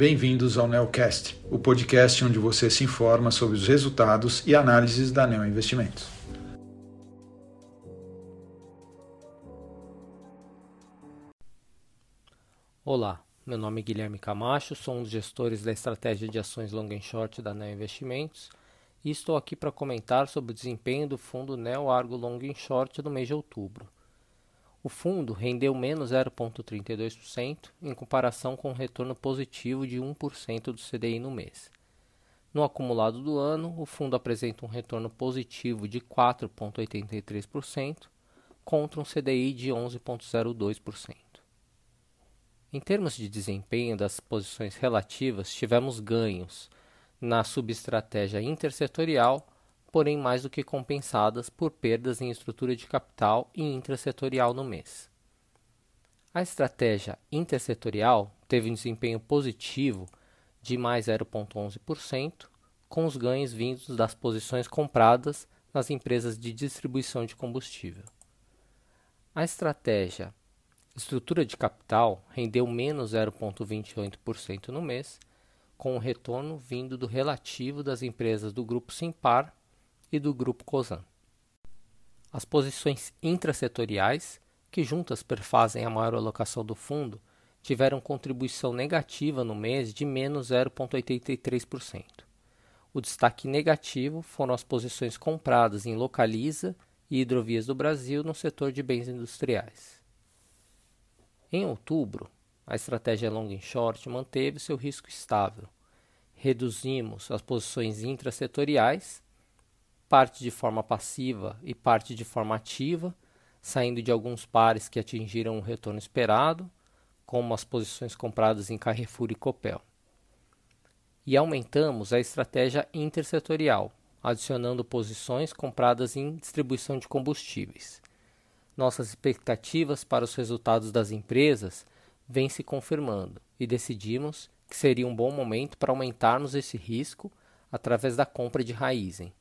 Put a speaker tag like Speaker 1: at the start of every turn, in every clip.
Speaker 1: bem-vindos ao Neocast, o podcast onde você se informa sobre os resultados e análises da Neo Investimentos.
Speaker 2: Olá, meu nome é Guilherme Camacho, sou um dos gestores da estratégia de ações long and short da Neo Investimentos e estou aqui para comentar sobre o desempenho do fundo Neo Argo Long and Short no mês de outubro. O fundo rendeu menos 0,32% em comparação com um retorno positivo de 1% do CDI no mês. No acumulado do ano, o fundo apresenta um retorno positivo de 4,83% contra um CDI de 11,02%. Em termos de desempenho das posições relativas, tivemos ganhos na subestratégia intersetorial porém mais do que compensadas por perdas em estrutura de capital e intrasetorial no mês. A estratégia intersetorial teve um desempenho positivo de mais 0,11%, com os ganhos vindos das posições compradas nas empresas de distribuição de combustível. A estratégia estrutura de capital rendeu menos 0,28% no mês, com o retorno vindo do relativo das empresas do grupo Simpar e do Grupo COSAN. As posições intrasetoriais, que juntas perfazem a maior alocação do fundo, tiveram contribuição negativa no mês de menos 0,83%. O destaque negativo foram as posições compradas em Localiza e Hidrovias do Brasil no setor de bens industriais. Em outubro, a estratégia long and short manteve seu risco estável. Reduzimos as posições intrasetoriais parte de forma passiva e parte de forma ativa, saindo de alguns pares que atingiram o retorno esperado, como as posições compradas em Carrefour e Copel. E aumentamos a estratégia intersetorial, adicionando posições compradas em distribuição de combustíveis. Nossas expectativas para os resultados das empresas vêm se confirmando e decidimos que seria um bom momento para aumentarmos esse risco através da compra de Raizen.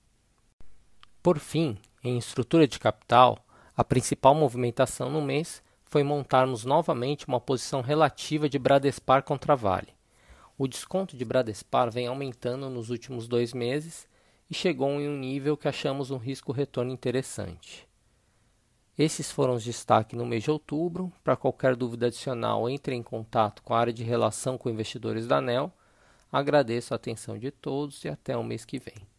Speaker 2: Por fim, em estrutura de capital, a principal movimentação no mês foi montarmos novamente uma posição relativa de Bradespar contra Vale. O desconto de Bradespar vem aumentando nos últimos dois meses e chegou em um nível que achamos um risco-retorno interessante. Esses foram os destaques no mês de outubro. Para qualquer dúvida adicional, entre em contato com a área de relação com investidores da ANEL. Agradeço a atenção de todos e até o mês que vem.